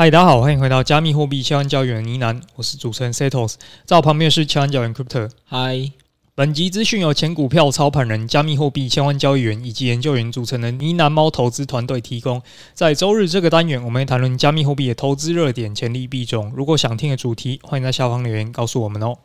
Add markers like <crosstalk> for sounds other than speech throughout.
嗨，大家好，欢迎回到加密货币千万交易员呢喃，我是主持人 Setos，在我旁边是千万交易员 Crypto。嗨，本集资讯由前股票操盘人、加密货币千万交易员以及研究员组成的呢喃猫投资团队提供。在周日这个单元，我们会谈论加密货币的投资热点、潜力币种。如果想听的主题，欢迎在下方留言告诉我们哦。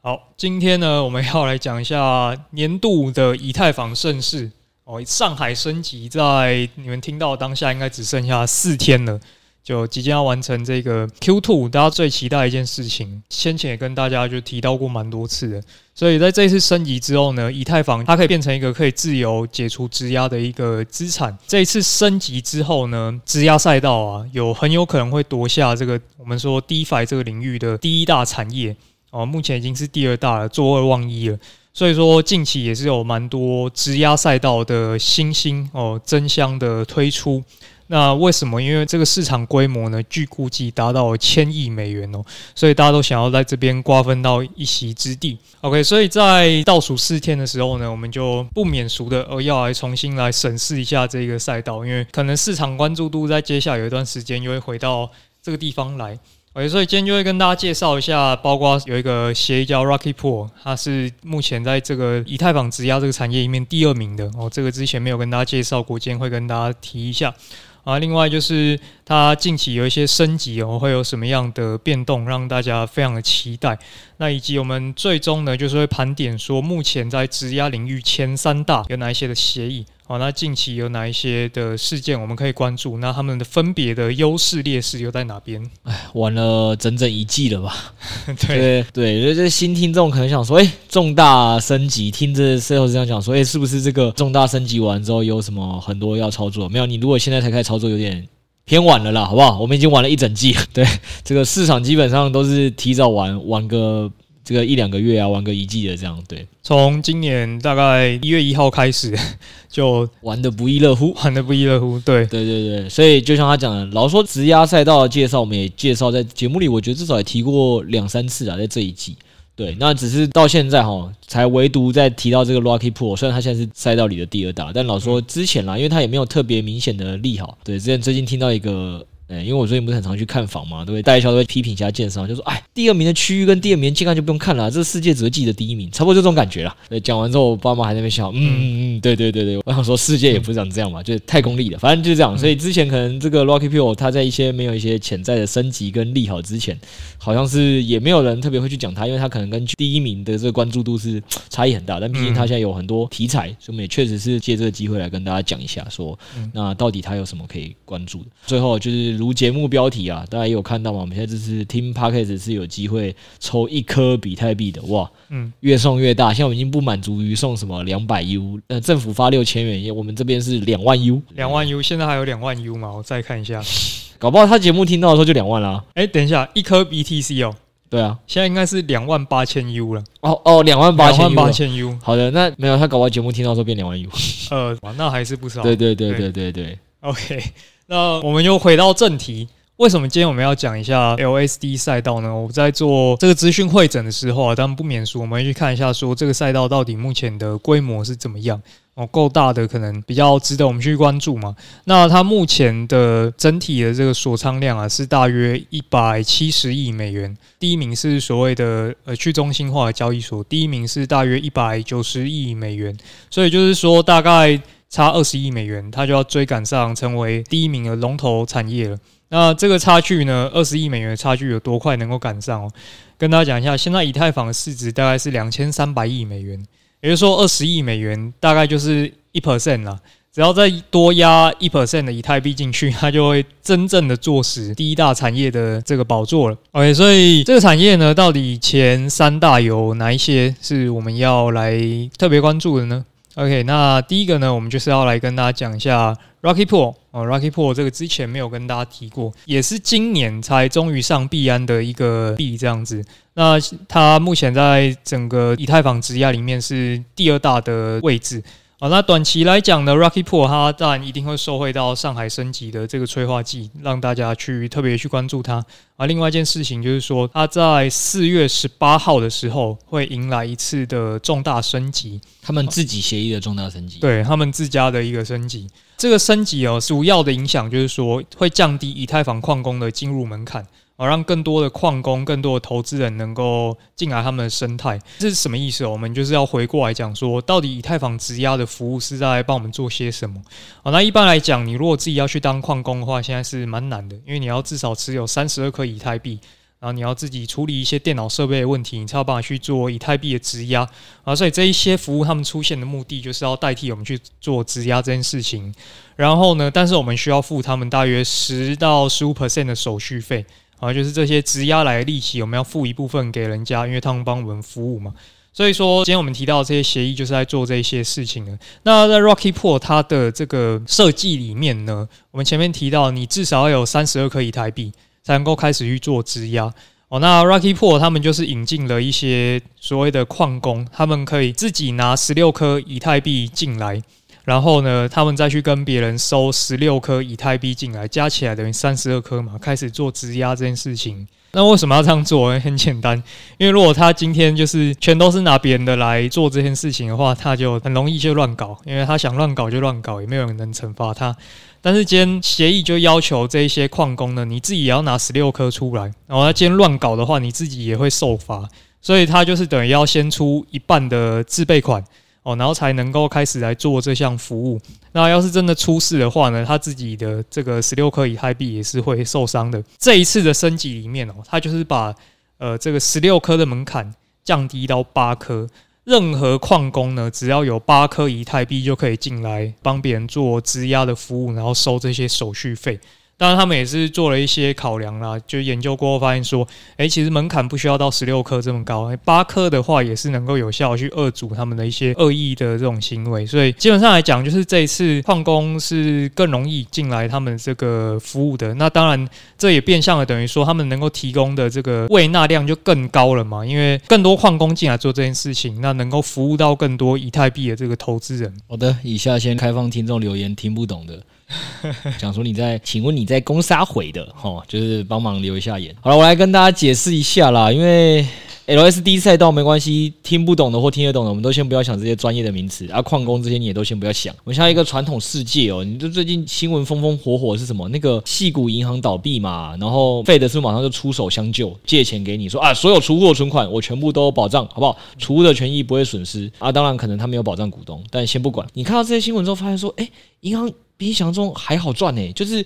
好，今天呢，我们要来讲一下年度的以太坊盛事哦。上海升级在你们听到当下，应该只剩下四天了。就即将要完成这个 Q2，大家最期待一件事情，先前也跟大家就提到过蛮多次的。所以在这一次升级之后呢，以太坊它可以变成一个可以自由解除质押的一个资产。这一次升级之后呢，质押赛道啊，有很有可能会夺下这个我们说 DeFi 这个领域的第一大产业哦，目前已经是第二大了，坐二望一了。所以说近期也是有蛮多质押赛道的新兴哦，争相的推出。那为什么？因为这个市场规模呢，据估计达到千亿美元哦，所以大家都想要在这边瓜分到一席之地。OK，所以在倒数四天的时候呢，我们就不免俗的呃要来重新来审视一下这个赛道，因为可能市场关注度在接下来有一段时间又会回到这个地方来。OK，所以今天就会跟大家介绍一下，包括有一个协议叫 Rocket Pool，它是目前在这个以太坊质押这个产业里面第二名的哦，这个之前没有跟大家介绍过，今天会跟大家提一下。啊，另外就是它近期有一些升级哦，会有什么样的变动，让大家非常的期待。那以及我们最终呢，就是会盘点说，目前在质押领域前三大有哪一些的协议。好，那近期有哪一些的事件我们可以关注？那他们的分别的优势劣势又在哪边？<laughs> 哎，玩了整整一季了吧？对 <laughs> 对，所以这新听众可能想说，哎，重大升级，听着 Sales 这样讲说，哎，是不是这个重大升级完之后有什么很多要操作？没有，你如果现在才开始操作，有点偏晚了啦，好不好？我们已经玩了一整季，对，这个市场基本上都是提早玩，玩个。这个一两个月啊，玩个一季的这样，对。从今年大概一月一号开始，<laughs> 就玩的不亦乐乎，玩的不亦乐乎。对，对对对。所以就像他讲的，老说直压赛道的介绍，我们也介绍在节目里，我觉得至少也提过两三次啊，在这一季。对，那只是到现在哈，才唯独在提到这个 Rocket Pool，虽然他现在是赛道里的第二大，但老说之前啦，因为他也没有特别明显的利好。对，之前最近听到一个。对，因为我最近不是很常去看房嘛，对不对？代销都会批评一下建商，就说：“哎，第二名的区域跟第二名的健康就不用看了，这是世界只会记得第一名，差不多就这种感觉了。”对，讲完之后，我爸妈还在那边笑，嗯嗯嗯，对对对对，我想说世界也不是长这样嘛，就是太功利了，反正就是这样。所以之前可能这个 Rocket Pool 它在一些没有一些潜在的升级跟利好之前，好像是也没有人特别会去讲它，因为它可能跟第一名的这个关注度是 <tsk> 差异很大。但毕竟它现在有很多题材，所以我们也确实是借这个机会来跟大家讲一下，说那到底它有什么可以关注的。最后就是如节目标题。啊，大家也有看到吗？我们现在这次听 Podcast 是有机会抽一颗比特币的哇，嗯，越送越大。现在我们已经不满足于送什么两百 U，呃，政府发六千元，我们这边是两万 U，两万 U，现在还有两万 U 吗？我再看一下，<laughs> 搞不好他节目听到的时候就两万了。哎，等一下，一颗 BTC 哦，对啊，现在应该是两万八千 U 了。哦哦，两万八千八千 U，好的，那没有他搞不好节目听到的时候变两万 U，呃，那还是不少。对对对对对对，对，OK，那我们又回到正题。为什么今天我们要讲一下 LSD 赛道呢？我在做这个资讯会诊的时候啊，当然不免俗，我们会去看一下，说这个赛道到底目前的规模是怎么样哦，够大的可能比较值得我们去关注嘛。那它目前的整体的这个锁仓量啊，是大约一百七十亿美元。第一名是所谓的呃去中心化的交易所，第一名是大约一百九十亿美元，所以就是说大概差二十亿美元，它就要追赶上成为第一名的龙头产业了。那这个差距呢，二十亿美元的差距有多快能够赶上哦？跟大家讲一下，现在以太坊的市值大概是两千三百亿美元，也就是说二十亿美元大概就是一 percent 啦。只要再多压一 percent 的以太币进去，<laughs> 它就会真正的坐实第一大产业的这个宝座了。OK，所以这个产业呢，到底前三大有哪一些是我们要来特别关注的呢？OK，那第一个呢，我们就是要来跟大家讲一下 Rocky Pool 哦，Rocky Pool 这个之前没有跟大家提过，也是今年才终于上币安的一个币这样子。那它目前在整个以太坊质押里面是第二大的位置好，那短期来讲呢，Rocky Pool 它当然一定会受惠到上海升级的这个催化剂，让大家去特别去关注它。而另外一件事情就是说，它在四月十八号的时候会迎来一次的重大升级，他们自己协议的重大升级，对他们自家的一个升级。这个升级哦，主要的影响就是说会降低以太坊矿工的进入门槛。好，让更多的矿工、更多的投资人能够进来他们的生态，这是什么意思？我们就是要回过来讲说，到底以太坊质押的服务是在帮我们做些什么？好，那一般来讲，你如果自己要去当矿工的话，现在是蛮难的，因为你要至少持有三十二颗以太币，然后你要自己处理一些电脑设备的问题，你才有办法去做以太币的质押啊。所以这一些服务他们出现的目的，就是要代替我们去做质押这件事情。然后呢，但是我们需要付他们大约十到十五 percent 的手续费。啊，就是这些质押来的利息，我们要付一部分给人家，因为他们帮我们服务嘛。所以说，今天我们提到这些协议，就是在做这些事情的。那在 Rocky Pool 它的这个设计里面呢，我们前面提到，你至少要有三十二颗以太币，才能够开始去做质押。哦，那 Rocky Pool 他们就是引进了一些所谓的矿工，他们可以自己拿十六颗以太币进来。然后呢，他们再去跟别人收十六颗以太币进来，加起来等于三十二颗嘛，开始做质押这件事情。那为什么要这样做？很简单，因为如果他今天就是全都是拿别人的来做这件事情的话，他就很容易就乱搞，因为他想乱搞就乱搞，也没有人能惩罚他。但是今天协议就要求这一些矿工呢，你自己也要拿十六颗出来，然后他今天乱搞的话，你自己也会受罚，所以他就是等于要先出一半的自备款。哦，然后才能够开始来做这项服务。那要是真的出事的话呢，他自己的这个十六颗以太币也是会受伤的。这一次的升级里面哦，他就是把呃这个十六颗的门槛降低到八颗，任何矿工呢，只要有八颗以太币就可以进来帮别人做质押的服务，然后收这些手续费。当然，他们也是做了一些考量啦，就研究过后发现说，诶，其实门槛不需要到十六颗这么高，八颗的话也是能够有效去遏阻他们的一些恶意的这种行为。所以基本上来讲，就是这一次矿工是更容易进来他们这个服务的。那当然，这也变相的等于说，他们能够提供的这个喂纳量就更高了嘛，因为更多矿工进来做这件事情，那能够服务到更多以太币的这个投资人。好的，以下先开放听众留言，听不懂的。<laughs> 讲说你在，请问你在攻杀毁的齁，就是帮忙留一下言。好了，我来跟大家解释一下啦，因为 LSD 赛道没关系，听不懂的或听得懂的，我们都先不要想这些专业的名词啊，矿工这些你也都先不要想。我们像一个传统世界哦，你就最近新闻风风火火是什么？那个矽谷银行倒闭嘛，然后 Fed 是不是马上就出手相救，借钱给你说啊，所有储户的存款我全部都有保障，好不好？储户的权益不会损失啊。当然可能他没有保障股东，但先不管。你看到这些新闻之后，发现说，哎，银行。比想象中还好赚呢、欸，就是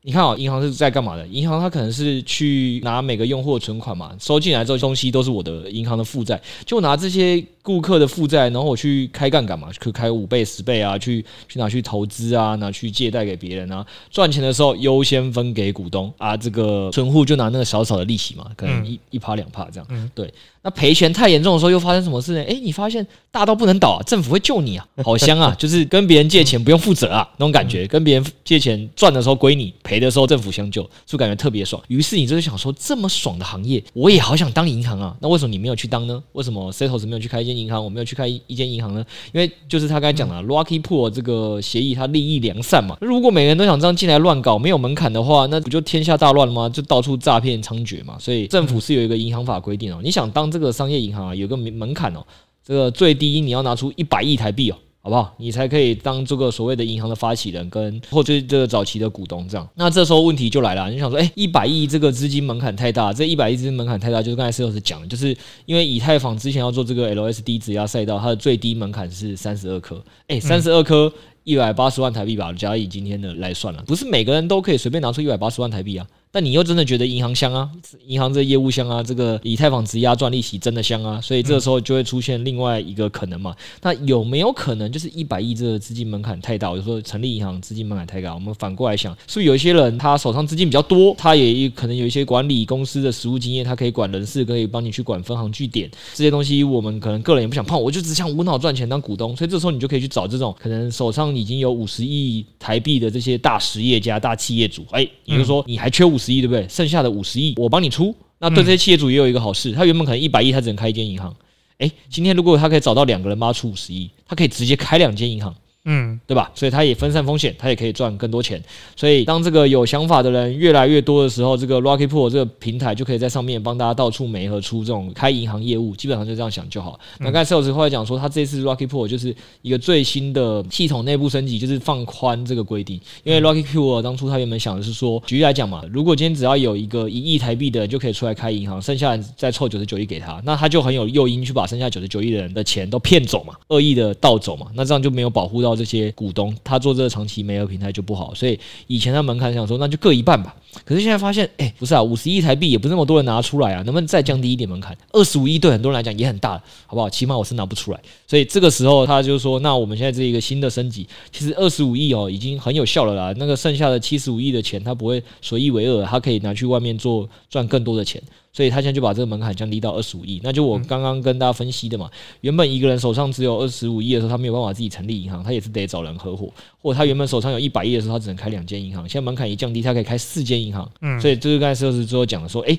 你看啊，银行是在干嘛的？银行它可能是去拿每个用户的存款嘛，收进来之后东西都是我的银行的负债，就拿这些顾客的负债，然后我去开杠杆嘛，去开五倍、十倍啊，去去拿去投资啊，拿去借贷给别人啊，赚钱的时候优先分给股东啊，这个存户就拿那个少少的利息嘛，可能一一趴两趴这样，对。那赔钱太严重的时候，又发生什么事呢？诶，你发现大到不能倒啊，政府会救你啊，好香啊！<laughs> 就是跟别人借钱不用负责啊，那种感觉。跟别人借钱赚的时候归你，赔的时候政府相救，是不是感觉特别爽？于是你就是想说，这么爽的行业，我也好想当银行啊。那为什么你没有去当呢？为什么 Setos 没有去开一间银行？我没有去开一间银行呢？因为就是他刚才讲的 Rocky Pool 这个协议，它利益良善嘛。如果每个人都想这样进来乱搞，没有门槛的话，那不就天下大乱了吗？就到处诈骗猖獗嘛。所以政府是有一个银行法规定哦，你想当这个商业银行啊。有个门门槛哦，这个最低你要拿出一百亿台币哦，好不好？你才可以当这个所谓的银行的发起人跟或者这个早期的股东这样。那这时候问题就来了，你想说，哎，一百亿这个资金门槛太大，这一百亿资金门槛太大，就是刚才 Setos 讲的，就是因为以太坊之前要做这个 LSD 质押赛道，它的最低门槛是三十二颗，哎，三十二颗一百八十万台币吧，假以今天的来算了，不是每个人都可以随便拿出一百八十万台币啊。但你又真的觉得银行香啊？银行这业务香啊？这个以太坊质押赚利息真的香啊？所以这个时候就会出现另外一个可能嘛？那有没有可能就是一百亿这个资金门槛太大？我就说成立银行资金门槛太高。我们反过来想，是不是有一些人他手上资金比较多，他也可能有一些管理公司的实务经验，他可以管人事，可以帮你去管分行据点这些东西。我们可能个人也不想碰，我就只想无脑赚钱当股东。所以这时候你就可以去找这种可能手上已经有五十亿台币的这些大实业家、大企业主。哎，也就说你还缺五五十亿，对不对？剩下的五十亿我帮你出，那对这些企业主也有一个好事，他原本可能一百亿，他只能开一间银行，哎，今天如果他可以找到两个人帮他出五十亿，他可以直接开两间银行。嗯，对吧？所以它也分散风险，它也可以赚更多钱。所以当这个有想法的人越来越多的时候，这个 Rocky Pool 这个平台就可以在上面帮大家到处媒合出这种开银行业务，基本上就这样想就好。那刚才 Sales 后来讲说，他这次 Rocky Pool 就是一个最新的系统内部升级，就是放宽这个规定。因为 Rocky Pool 当初他原本想的是说，举例来讲嘛，如果今天只要有一个一亿台币的人就可以出来开银行，剩下再凑九十九亿给他，那他就很有诱因去把剩下九十九亿的人的钱都骗走嘛，恶意的盗走嘛，那这样就没有保护到这些股东。他做这个长期没有平台就不好，所以以前他门槛想说那就各一半吧。可是现在发现，哎，不是啊，五十亿台币也不是那么多人拿出来啊，能不能再降低一点门槛？二十五亿对很多人来讲也很大，好不好？起码我是拿不出来。所以这个时候他就说，那我们现在这一个新的升级，其实二十五亿哦已经很有效了啦。那个剩下的七十五亿的钱，他不会随意为恶，他可以拿去外面做赚更多的钱。所以他现在就把这个门槛降低到二十五亿，那就我刚刚跟大家分析的嘛。原本一个人手上只有二十五亿的时候，他没有办法自己成立银行，他也是得找人合伙；或者他原本手上有一百亿的时候，他只能开两间银行。现在门槛一降低，他可以开四间银行。嗯，所以这个刚才设置之后讲的说，诶。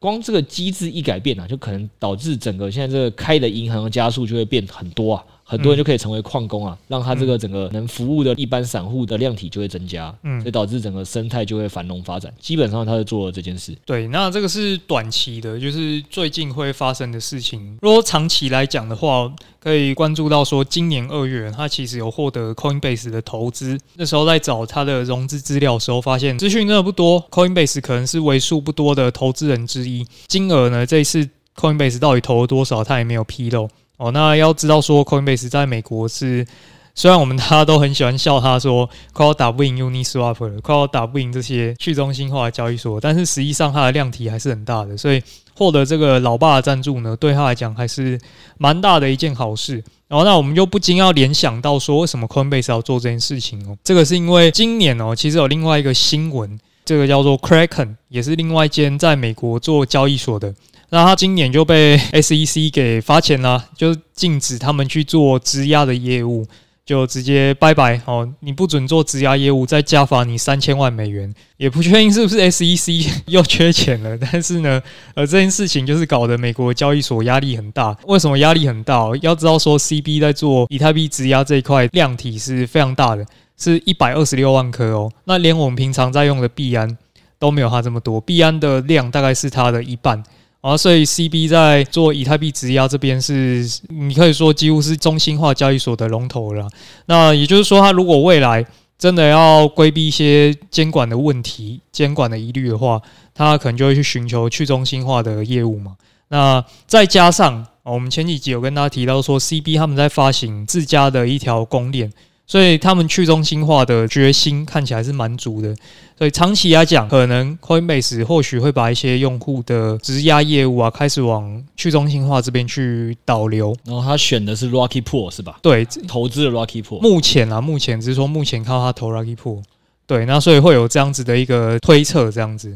光这个机制一改变啊，就可能导致整个现在这个开的银行的加速就会变很多啊，很多人就可以成为矿工啊，让他这个整个能服务的一般散户的量体就会增加，嗯，所以导致整个生态就会繁荣发展。基本上他是做了这件事。对，那这个是短期的，就是最近会发生的事情。如果长期来讲的话，可以关注到说，今年二月他其实有获得 Coinbase 的投资。那时候在找他的融资资料的时候，发现资讯真的不多，Coinbase 可能是为数不多的投资人之一。金额呢，这一次 Coinbase 到底投了多少，他也没有披露。哦，那要知道说，Coinbase 在美国是。虽然我们大家都很喜欢笑他说快要打不赢 Uniswap 了，快要打不赢这些去中心化的交易所，但是实际上它的量体还是很大的，所以获得这个老爸的赞助呢，对他来讲还是蛮大的一件好事。然后，那我们就不禁要联想到说，为什么 Coinbase 要做这件事情哦？这个是因为今年哦，其实有另外一个新闻，这个叫做 Kraken，也是另外一间在美国做交易所的，那他今年就被 SEC 给罚钱了，就禁止他们去做质押的业务。就直接拜拜哦！你不准做质押业务，再加罚你三千万美元。也不确定是不是 SEC <laughs> 又缺钱了，但是呢，呃，这件事情就是搞得美国交易所压力很大。为什么压力很大？要知道说，CB 在做以太币质押这一块量体是非常大的，是一百二十六万颗哦。那连我们平常在用的币安都没有它这么多，币安的量大概是它的一半。啊，所以 CB 在做以太币质押这边是，你可以说几乎是中心化交易所的龙头了。那也就是说，它如果未来真的要规避一些监管的问题、监管的疑虑的话，它可能就会去寻求去中心化的业务嘛。那再加上我们前几集有跟大家提到说，CB 他们在发行自家的一条公链。所以他们去中心化的决心看起来是蛮足的，所以长期来讲，可能 Coinbase 或许会把一些用户的质押业务啊，开始往去中心化这边去导流。然后他选的是 Rocky Pool 是吧？对，投资的 Rocky Pool。目前啊，目前只是说目前靠他投 Rocky Pool。对，那所以会有这样子的一个推测，这样子。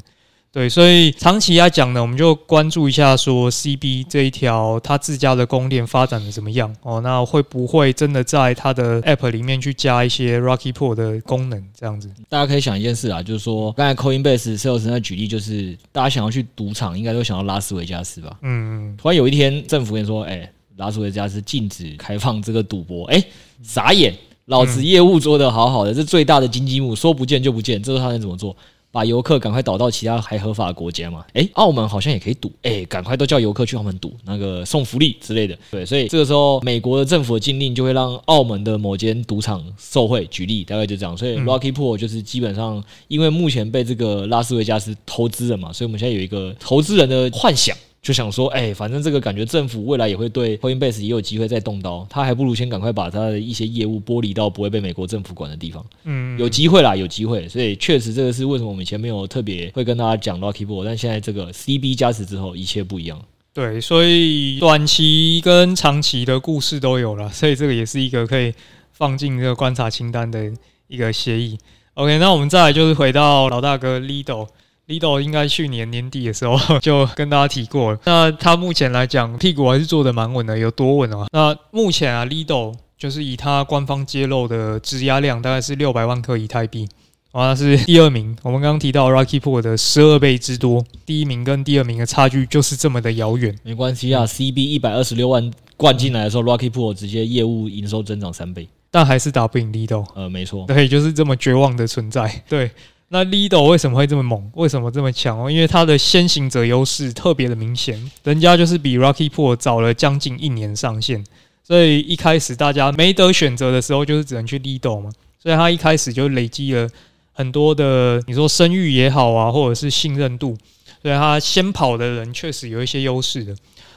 对，所以长期来讲呢，我们就关注一下说 CB 这一条它自家的供电发展的怎么样哦？那会不会真的在它的 App 里面去加一些 Rocky Pool 的功能？这样子，大家可以想一件事啊，就是说刚才 Coinbase Sales 在举例，就是大家想要去赌场，应该都想要拉斯维加斯吧？嗯嗯。突然有一天政府跟你说，哎，拉斯维加斯禁止开放这个赌博，哎，傻眼，老子业务做得好好的，这最大的金鸡母说不见就不见，这时候他能怎么做？把游客赶快导到其他还合法的国家嘛？诶，澳门好像也可以赌，诶，赶快都叫游客去澳门赌，那个送福利之类的。对，所以这个时候美国的政府的禁令就会让澳门的某间赌场受贿。举例大概就这样，所以 Rocky Pool 就是基本上因为目前被这个拉斯维加斯投资了嘛，所以我们现在有一个投资人的幻想。就想说，哎，反正这个感觉政府未来也会对 Coinbase 也有机会再动刀，他还不如先赶快把他的一些业务剥离到不会被美国政府管的地方。嗯，有机会啦，有机会。所以确实这个是为什么我们以前没有特别会跟大家讲 Rocky Board，但现在这个 CB 加持之后，一切不一样。对，所以短期跟长期的故事都有了，所以这个也是一个可以放进这个观察清单的一个协议。OK，那我们再来就是回到老大哥 Lido。Lido 应该去年年底的时候 <laughs> 就跟大家提过了。那他目前来讲，屁股还是坐得蛮稳的，有多稳啊？那目前啊，Lido 就是以他官方揭露的质押量大概是六百万颗以太币啊，是第二名。我们刚刚提到 Rocky Pool 的十二倍之多，第一名跟第二名的差距就是这么的遥远。没关系啊，CB 一百二十六万灌进来的时候，Rocky Pool 直接业务营收增长三倍，但还是打不赢 Lido。呃，没错，对，就是这么绝望的存在。对，那 Lido 为什么会这么猛？为什么这么强哦？因为它的先行者优势特别的明显，人家就是比 Rocky Pool 早了将近一年上线，所以一开始大家没得选择的时候，就是只能去 Lido 嘛。所以他一开始就累积了。很多的，你说声誉也好啊，或者是信任度，所以他先跑的人确实有一些优势的。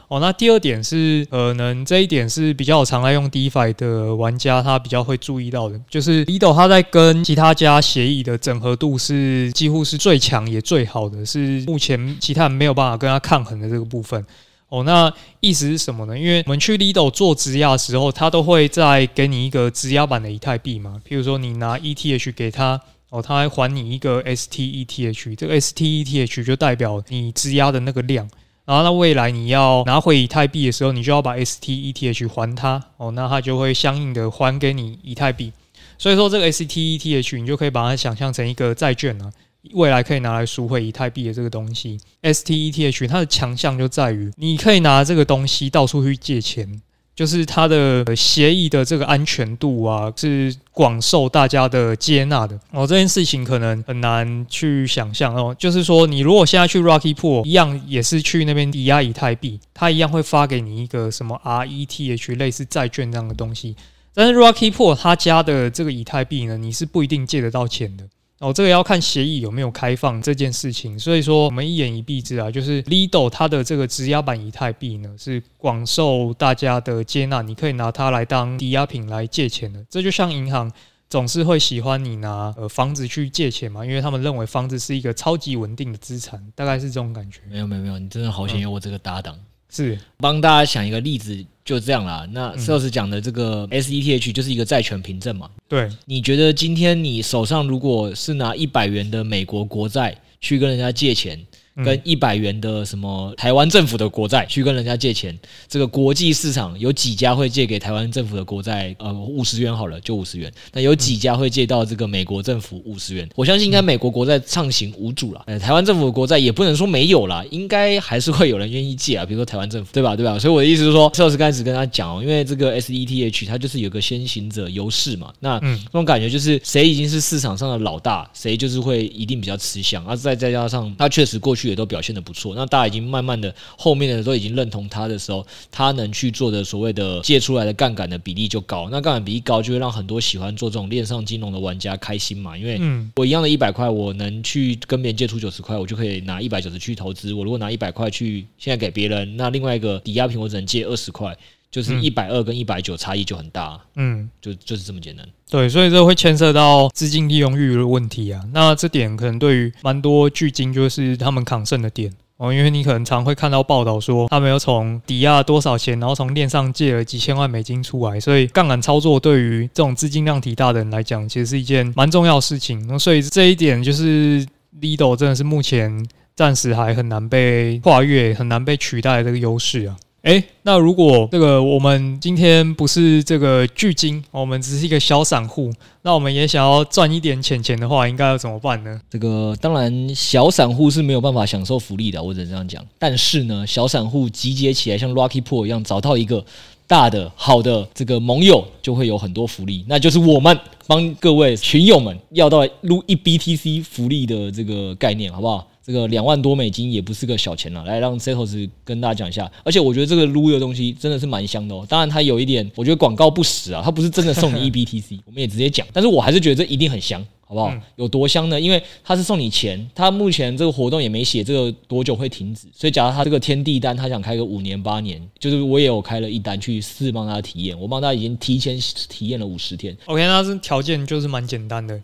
哦，那第二点是，可能这一点是比较常来用 DeFi 的玩家，他比较会注意到的，就是 Lido 他在跟其他家协议的整合度是几乎是最强也最好的，是目前其他人没有办法跟他抗衡的这个部分。哦，那意思是什么呢？因为我们去 Lido 做质押的时候，他都会再给你一个质押版的以太币嘛，譬如说你拿 ETH 给他。哦，他还还你一个 STETH，这个 STETH 就代表你质押的那个量。然后，那未来你要拿回以太币的时候，你就要把 STETH 还它。哦，那它就会相应的还给你以太币。所以说，这个 STETH 你就可以把它想象成一个债券啊，未来可以拿来赎回以太币的这个东西。STETH 它的强项就在于，你可以拿这个东西到处去借钱。就是它的协议的这个安全度啊，是广受大家的接纳的哦。这件事情可能很难去想象哦。就是说，你如果现在去 Rocky Pool，一样也是去那边抵押以太币，它一样会发给你一个什么 RETH 类似债券这样的东西。但是 Rocky Pool 它家的这个以太币呢，你是不一定借得到钱的。哦，这个要看协议有没有开放这件事情，所以说我们一言以蔽之啊，就是 Lido 它的这个质押版以太币呢，是广受大家的接纳，你可以拿它来当抵押品来借钱的。这就像银行总是会喜欢你拿呃房子去借钱嘛，因为他们认为房子是一个超级稳定的资产，大概是这种感觉。没有没有没有，你真的好险有我这个搭档。嗯是帮大家想一个例子，就这样啦。那 Sales 讲的这个 SETH 就是一个债权凭证嘛。对，你觉得今天你手上如果是拿一百元的美国国债去跟人家借钱？跟一百元的什么台湾政府的国债去跟人家借钱，这个国际市场有几家会借给台湾政府的国债？呃，五十元好了，就五十元。那有几家会借到这个美国政府五十元？我相信应该美国国债畅行无阻了。呃，台湾政府的国债也不能说没有啦，应该还是会有人愿意借啊。比如说台湾政府，对吧？对吧？所以我的意思是说，上次开始跟他讲哦，因为这个 SETH 它就是有个先行者优势嘛。那那种感觉就是谁已经是市场上的老大，谁就是会一定比较吃香。而再再加上他确实过去。也都表现的不错，那大家已经慢慢的后面的都已经认同他的时候，他能去做的所谓的借出来的杠杆的比例就高，那杠杆比例高就会让很多喜欢做这种链上金融的玩家开心嘛，因为我一样的一百块，我能去跟别人借出九十块，我就可以拿一百九十去投资。我如果拿一百块去现在给别人，那另外一个抵押品我只能借二十块。就是一百二跟一百九差异就很大，嗯，就就是这么简单。对，所以这会牵涉到资金利用率的问题啊。那这点可能对于蛮多巨鲸就是他们抗胜的点哦，因为你可能常会看到报道说他们要从抵押多少钱，然后从链上借了几千万美金出来，所以杠杆操作对于这种资金量体大的人来讲，其实是一件蛮重要的事情。那所以这一点就是 Lido 真的是目前暂时还很难被跨越、很难被取代的这个优势啊。诶，那如果这个我们今天不是这个巨鲸，我们只是一个小散户，那我们也想要赚一点钱钱的话，应该要怎么办呢？这个当然，小散户是没有办法享受福利的，我只能这样讲。但是呢，小散户集结起来，像 Rocky Pool 一样，找到一个大的好的这个盟友，就会有很多福利。那就是我们帮各位群友们要到撸一 BTC 福利的这个概念，好不好？这个两万多美金也不是个小钱了，来让 Setos 跟大家讲一下。而且我觉得这个撸的东西真的是蛮香的哦。当然它有一点，我觉得广告不实啊，它不是真的送你 <laughs> eBTC，我们也直接讲。但是我还是觉得这一定很香，好不好？有多香呢？因为它是送你钱，它目前这个活动也没写这个多久会停止，所以假如他这个天地单，他想开个五年八年，就是我也有开了一单去试帮他体验，我帮他已经提前体验了五十天。OK，那这条件就是蛮简单的。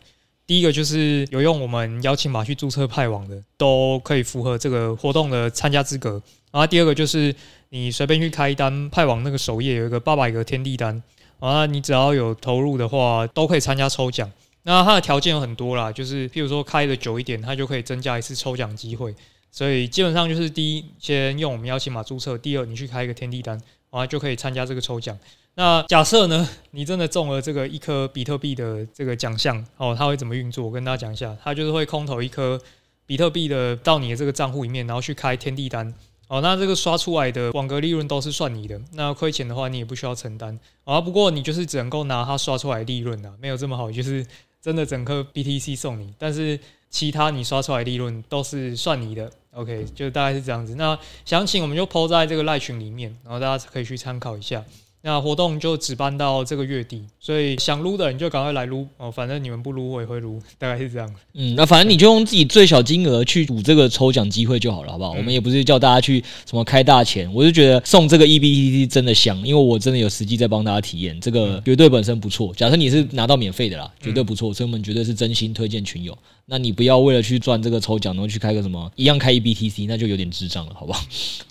第一个就是有用我们邀请码去注册派网的，都可以符合这个活动的参加资格。然后第二个就是你随便去开一单派网那个首页有一个八百个天地单，然后你只要有投入的话，都可以参加抽奖。那它的条件有很多啦，就是譬如说开的久一点，它就可以增加一次抽奖机会。所以基本上就是第一，先用我们邀请码注册；第二，你去开一个天地单。啊，就可以参加这个抽奖。那假设呢，<laughs> 你真的中了这个一颗比特币的这个奖项哦，它会怎么运作？我跟大家讲一下，它就是会空投一颗比特币的到你的这个账户里面，然后去开天地单哦。那这个刷出来的网格利润都是算你的，那亏钱的话你也不需要承担啊。不过你就是只能够拿它刷出来利润啊，没有这么好，就是真的整颗 BTC 送你，但是其他你刷出来利润都是算你的。OK，就大概是这样子。那详情我们就 po 在这个赖群里面，然后大家可以去参考一下。那活动就只办到这个月底，所以想撸的人就赶快来撸哦，反正你们不撸我也会撸，大概是这样。嗯，那反正你就用自己最小金额去赌这个抽奖机会就好了，好不好？嗯、我们也不是叫大家去什么开大钱，我就觉得送这个 EBTC 真的香，因为我真的有实际在帮大家体验，这个绝对本身不错。假设你是拿到免费的啦，绝对不错，所以我们绝对是真心推荐群友。那你不要为了去赚这个抽奖，然后去开个什么一样开 EBTC，那就有点智障了，好不好？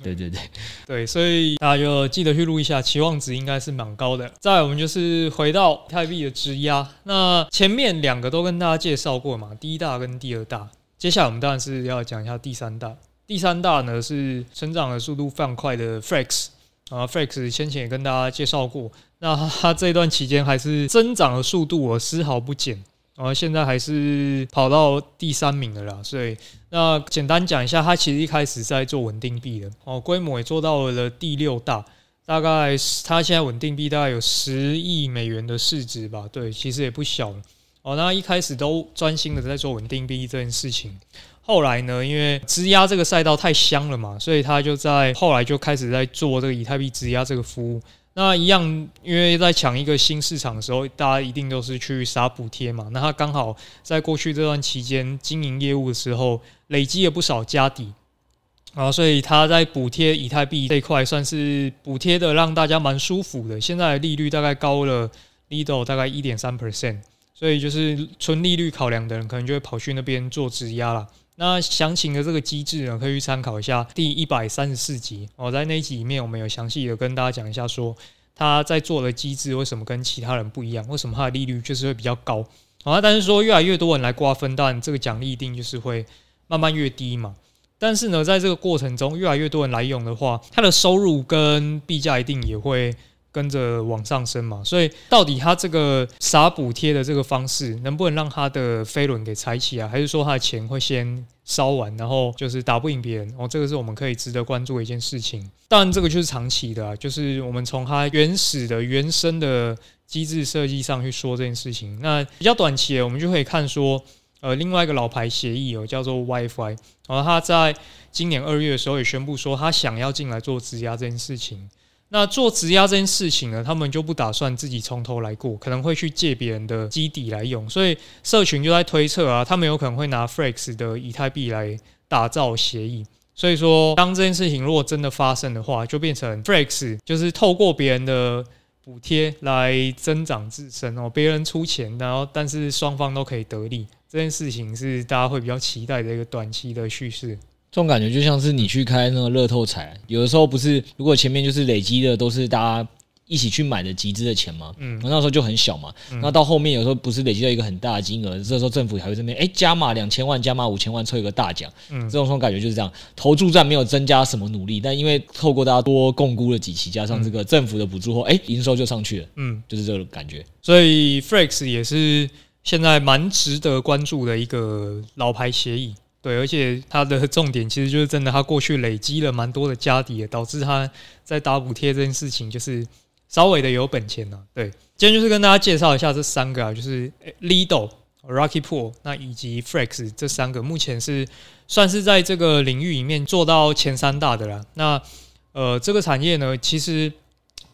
对对对 <laughs> 对，所以大家就记得去录一下，期望值应该是蛮高的。再，我们就是回到以太币的质押，那前面两个都跟大家介绍过嘛，第一大跟第二大，接下来我们当然是要讲一下第三大。第三大呢是成长的速度非常快的 Frax 啊，Frax 先前也跟大家介绍过，那它这段期间还是增长的速度我丝毫不减。然后现在还是跑到第三名了啦，所以那简单讲一下，它其实一开始在做稳定币的哦，规模也做到了第六大，大概它现在稳定币大概有十亿美元的市值吧，对，其实也不小哦。那一开始都专心的在做稳定币这件事情，后来呢，因为质押这个赛道太香了嘛，所以他就在后来就开始在做这个以太币质押这个服务。那一样，因为在抢一个新市场的时候，大家一定都是去撒补贴嘛。那他刚好在过去这段期间经营业务的时候，累积了不少家底啊，所以他在补贴以太币这一块算是补贴的让大家蛮舒服的。现在的利率大概高了，Lido 大概一点三 percent，所以就是纯利率考量的人可能就会跑去那边做质押了。那详情的这个机制呢，可以去参考一下第一百三十四集哦，在那一集里面，我们有详细的跟大家讲一下，说他在做的机制为什么跟其他人不一样，为什么他的利率就是会比较高啊？但是说越来越多人来瓜分，当然这个奖励一定就是会慢慢越低嘛。但是呢，在这个过程中，越来越多人来用的话，它的收入跟币价一定也会。跟着往上升嘛，所以到底它这个撒补贴的这个方式，能不能让它的飞轮给踩起来，还是说它的钱会先烧完，然后就是打不赢别人？哦，这个是我们可以值得关注的一件事情。当然，这个就是长期的啊，就是我们从它原始的原生的机制设计上去说这件事情。那比较短期的，我们就可以看说，呃，另外一个老牌协议哦，叫做 WiFi，然后他在今年二月的时候也宣布说，他想要进来做质押这件事情。那做质押这件事情呢，他们就不打算自己从头来过，可能会去借别人的基底来用，所以社群就在推测啊，他们有可能会拿 Frax 的以太币来打造协议。所以说，当这件事情如果真的发生的话，就变成 Frax 就是透过别人的补贴来增长自身哦，别人出钱，然后但是双方都可以得利，这件事情是大家会比较期待的一个短期的叙事。这种感觉就像是你去开那个乐透彩，有的时候不是，如果前面就是累积的都是大家一起去买的集资的钱嘛，嗯，那时候就很小嘛，那、嗯、到后面有时候不是累积到一个很大的金额，这时候政府还会这边哎加码两千万，加码五千万，抽一个大奖，嗯，这种种感觉就是这样，投注站没有增加什么努力，但因为透过大家多共估了几期，加上这个政府的补助后，哎，营收就上去了，嗯，就是这个感觉，所以 Flex 也是现在蛮值得关注的一个老牌协议。对，而且它的重点其实就是真的，它过去累积了蛮多的家底，导致它在打补贴这件事情就是稍微的有本钱了。对，今天就是跟大家介绍一下这三个啊，就是 Lido、Rocky Pool 那以及 Frax 这三个，目前是算是在这个领域里面做到前三大的啦。那呃，这个产业呢，其实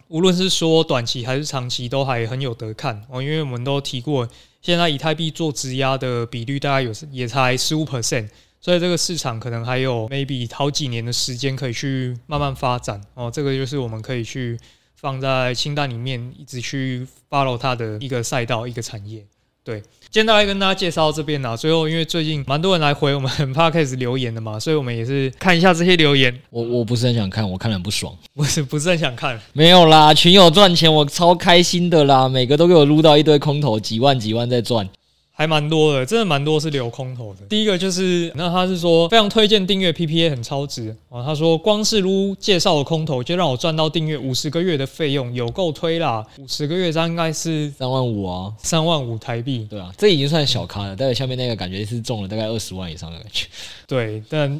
无论是说短期还是长期，都还很有得看哦，因为我们都提过。现在以太币做质押的比率大概有也才十五 percent，所以这个市场可能还有 maybe 好几年的时间可以去慢慢发展哦。这个就是我们可以去放在清单里面，一直去 follow 它的一个赛道、一个产业。对，今天大概跟大家介绍到这边啦。最后，因为最近蛮多人来回我们 <laughs> Podcast 留言的嘛，所以我们也是看一下这些留言。我我不是很想看，我看了很不爽。<laughs> 我是不是很想看，没有啦，群友赚钱我超开心的啦，每个都给我撸到一堆空头，几万几万在赚。还蛮多的，真的蛮多是留空头的。第一个就是，那他是说非常推荐订阅 PPA 很超值哦。他说光是撸介绍的空头就让我赚到订阅五十个月的费用，有够推啦！五十个月这样应该是三万五啊，三万五台币。对啊，这已经算小咖了。但是下面那个感觉是中了大概二十万以上的感觉。对，但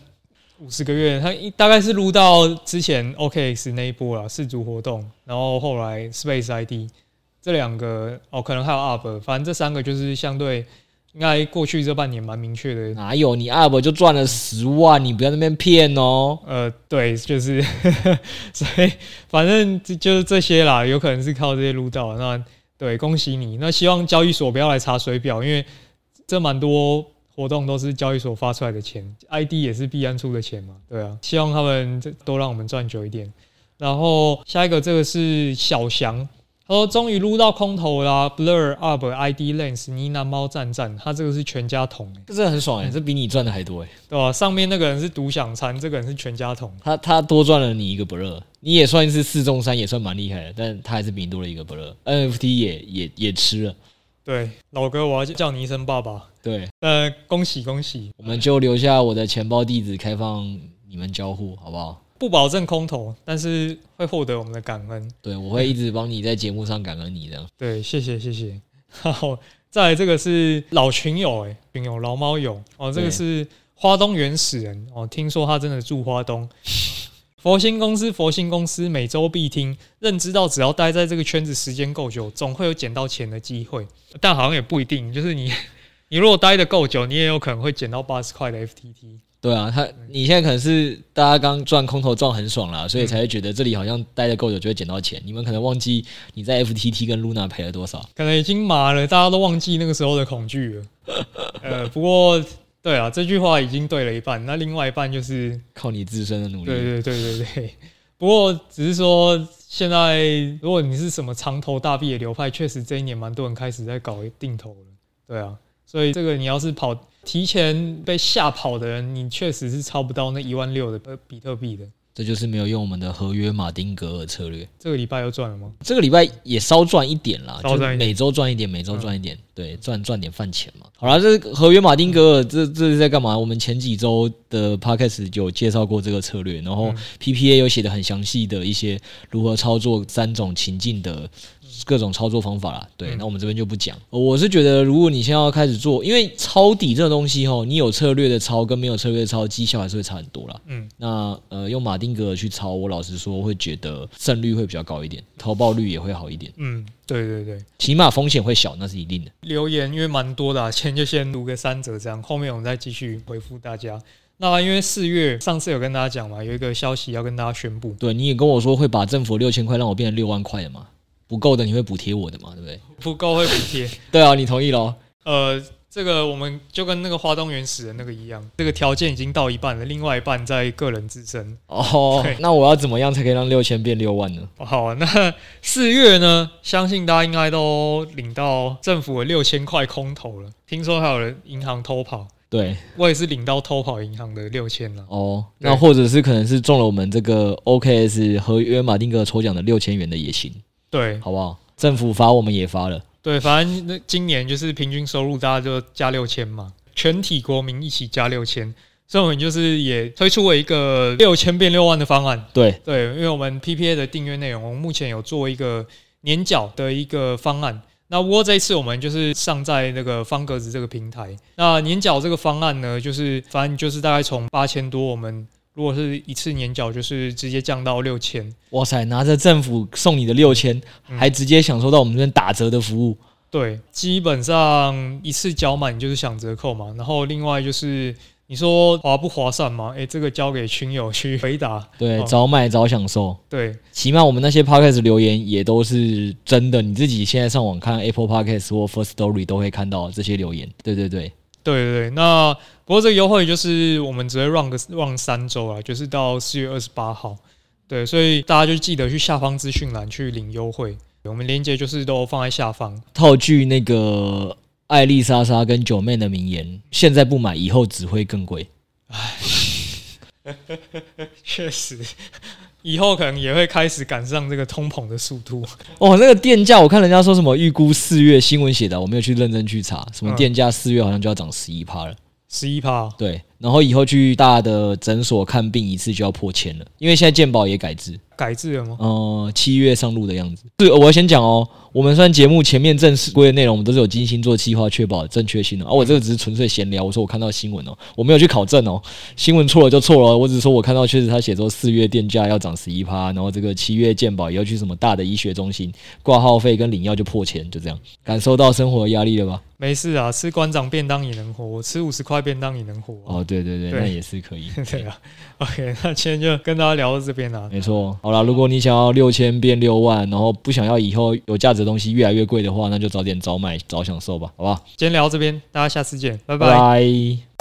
五十个月他大概是撸到之前 OKX 那一波了，四组活动，然后后来 Space ID。这两个哦，可能还有 UP，反正这三个就是相对应该过去这半年蛮明确的。哪有你 UP 就赚了十万？你不要在那边骗哦。呃，对，就是 <laughs> 所以反正就是这些啦，有可能是靠这些撸到。那对，恭喜你。那希望交易所不要来查水表，因为这蛮多活动都是交易所发出来的钱，ID 也是币安出的钱嘛。对啊，希望他们都让我们赚久一点。然后下一个这个是小翔。他说：“终于撸到空投啦，啊！Blur Up ID Lens 呢喃猫赞赞，他这个是全家桶，欸，这真的很爽哎，欸，这比你赚的还多哎，欸，对吧，啊？上面那个人是独享餐，这个人是全家桶，他他多赚了你一个 Blur，你也算是四中三，也算蛮厉害的，但他还是比你多了一个 Blur，NFT 也也也吃了。对，老哥，我要叫你一声爸爸。对，呃，恭喜恭喜，我们就留下我的钱包地址，开放你们交互，好不好？”不保证空投，但是会获得我们的感恩。对，我会一直帮你在节目上感恩你的。<laughs> 对，谢谢谢谢。好，再来这个是老群友哎，群友老猫友哦，这个是花东原始人哦，听说他真的住花东。<laughs> 佛心公司，佛心公司每周必听，认知到只要待在这个圈子时间够久，总会有捡到钱的机会。但好像也不一定，就是你 <laughs> 你如果待得够久，你也有可能会捡到八十块的 FTT。对啊，他你现在可能是大家刚赚空头赚很爽啦，所以才会觉得这里好像待得够久就会捡到钱。你们可能忘记你在 FTT 跟 Luna 赔了多少，可能已经麻了，大家都忘记那个时候的恐惧了。<laughs> 呃，不过对啊，这句话已经对了一半，那另外一半就是靠你自身的努力。对对对对对。<laughs> 不过只是说，现在如果你是什么长头大臂的流派，确实这一年蛮多人开始在搞定投了。对啊，所以这个你要是跑。提前被吓跑的人，你确实是超不到那一万六的比特币的。这就是没有用我们的合约马丁格尔策略。这个礼拜又赚了吗？这个礼拜也稍赚一点啦，就每周赚一点，每周赚一点，对，赚赚点饭钱嘛。好了，这个合约马丁格尔，这这是在干嘛？我们前几周的 podcast 就有介绍过这个策略，然后 PPA 有写的很详细的一些如何操作三种情境的。各种操作方法啦，对，那我们这边就不讲。我是觉得，如果你现在要开始做，因为抄底这个东西吼，你有策略的抄跟没有策略的抄，绩效还是会差很多啦。嗯，那呃，用马丁格尔去抄，我老实说会觉得胜率会比较高一点，投报率也会好一点。嗯，对对对，起码风险会小，那是一定的。留言因为蛮多的，先就先读个三折这样，后面我们再继续回复大家。那因为四月上次有跟大家讲嘛，有一个消息要跟大家宣布。对，你也跟我说会把政府六千块让我变成六万块的嘛。不够的你会补贴我的嘛？对不对？不够会补贴。<laughs> 对啊，你同意喽？呃，这个我们就跟那个花东原始人那个一样，这个条件已经到一半了，另外一半在个人自身。哦，那我要怎么样才可以让六千变六万呢？好啊，那四月呢？相信大家应该都领到政府的六千块空投了。听说还有人银行偷跑，对，我也是领到偷跑银行的六千了。哦，那或者是可能是中了我们这个 OKS 合约马丁格抽奖的六千元的也行。对，好不好？政府发，我们也发了。对，反正那今年就是平均收入，大家就加六千嘛，全体国民一起加六千，所以我们就是也推出了一个六千变六万的方案。对对，因为我们 PPA 的订阅内容，我们目前有做一个年缴的一个方案。那不过这一次我们就是上在那个方格子这个平台。那年缴这个方案呢，就是反正就是大概从八千多，我们。如果是一次年缴，就是直接降到六千。哇塞，拿着政府送你的六千，还直接享受到我们这边打折的服务。对，基本上一次缴满就是享折扣嘛。然后另外就是你说划不划算嘛？诶，这个交给群友去回答。对，早买早享受。对，起码我们那些 podcast 留言也都是真的。你自己现在上网看 Apple Podcast 或 First Story 都会看到这些留言。对对对。对对对，那不过这个优惠就是我们只会 run 个 run 三周啊，就是到四月二十八号。对，所以大家就记得去下方资讯栏去领优惠，我们链接就是都放在下方。套句那个艾丽莎莎跟九妹的名言：现在不买，以后只会更贵。唉，<laughs> 确实，以后可能也会开始赶上这个通膨的速度。哦，那个电价，我看人家说什么预估四月新闻写的，我没有去认真去查，什么电价四月好像就要涨十一趴了。十一趴，对，然后以后去大的诊所看病一次就要破千了，因为现在健保也改制。改制了吗？呃，七月上路的样子。是，我要先讲哦。我们虽然节目前面正式规的内容，我们都是有精心做计划，确保正确性的。而、啊、我这个只是纯粹闲聊。我说我看到新闻哦，我没有去考证哦。新闻错了就错了，我只是说我看到确实他写说四月电价要涨十一趴，然后这个七月健保也要去什么大的医学中心挂号费跟领药就破千，就这样。感受到生活的压力了吧？没事啊，吃馆长便当也能活，我吃五十块便当也能活、啊。哦，对对对，对那也是可以。<laughs> 对啊，OK，那今天就跟大家聊到这边了。没错，好了，如果你想要六千变六万，然后不想要以后有价值的东西越来越贵的话，那就早点早买早享受吧，好不好？今天聊到这边，大家下次见，拜拜。拜拜。